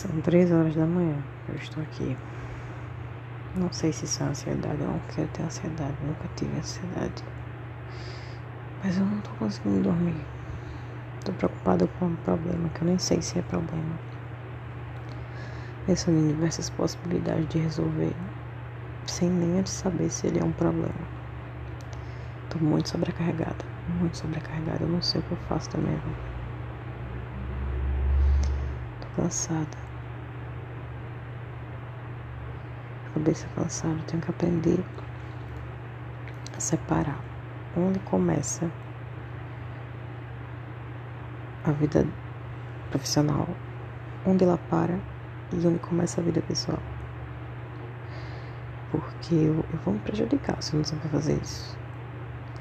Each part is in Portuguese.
São três horas da manhã. Eu estou aqui. Não sei se isso é ansiedade. Eu não quero ter ansiedade. Nunca tive ansiedade. Mas eu não estou conseguindo dormir. Estou preocupada com um problema que eu nem sei se é problema. Pensando em diversas possibilidades de resolver, sem nem antes saber se ele é um problema. Estou muito sobrecarregada. Muito sobrecarregada. Eu não sei o que eu faço da minha. Estou cansada. Cabeça cansada, eu tenho que aprender a separar onde começa a vida profissional, onde ela para e onde começa a vida pessoal. Porque eu, eu vou me prejudicar se eu não souber fazer isso.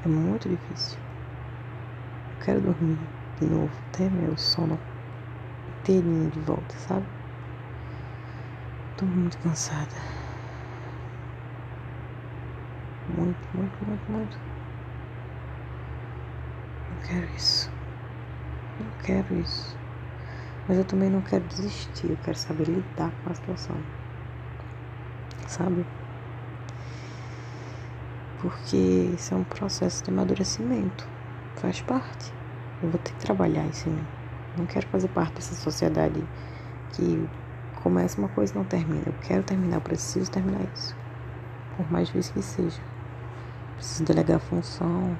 É muito difícil. Eu quero dormir de novo, ter meu sono inteirinho de volta, sabe? Tô muito cansada. Muito, muito, muito, muito. Não quero isso. Não quero isso. Mas eu também não quero desistir. Eu quero saber lidar com a situação. Sabe? Porque isso é um processo de amadurecimento. Faz parte. Eu vou ter que trabalhar isso em mim. Não quero fazer parte dessa sociedade que começa uma coisa e não termina. Eu quero terminar, eu preciso terminar isso. Por mais difícil que seja. Preciso delegar função,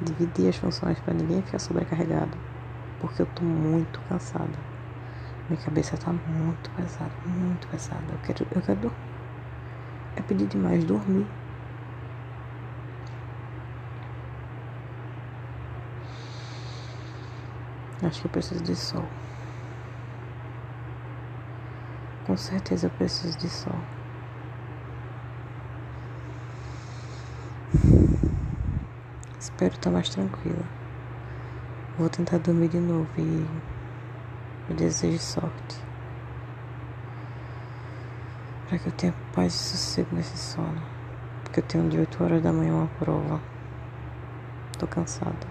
dividir as funções para ninguém ficar sobrecarregado, porque eu tô muito cansada. Minha cabeça tá muito pesada, muito pesada. Eu quero, eu quero dormir. É pedir demais dormir. Acho que eu preciso de sol. Com certeza eu preciso de sol. Espero estar mais tranquila. Vou tentar dormir de novo e eu desejo sorte. Para que eu tenha paz e sossego nesse sono. Porque eu tenho de 8 horas da manhã uma prova. Tô cansada.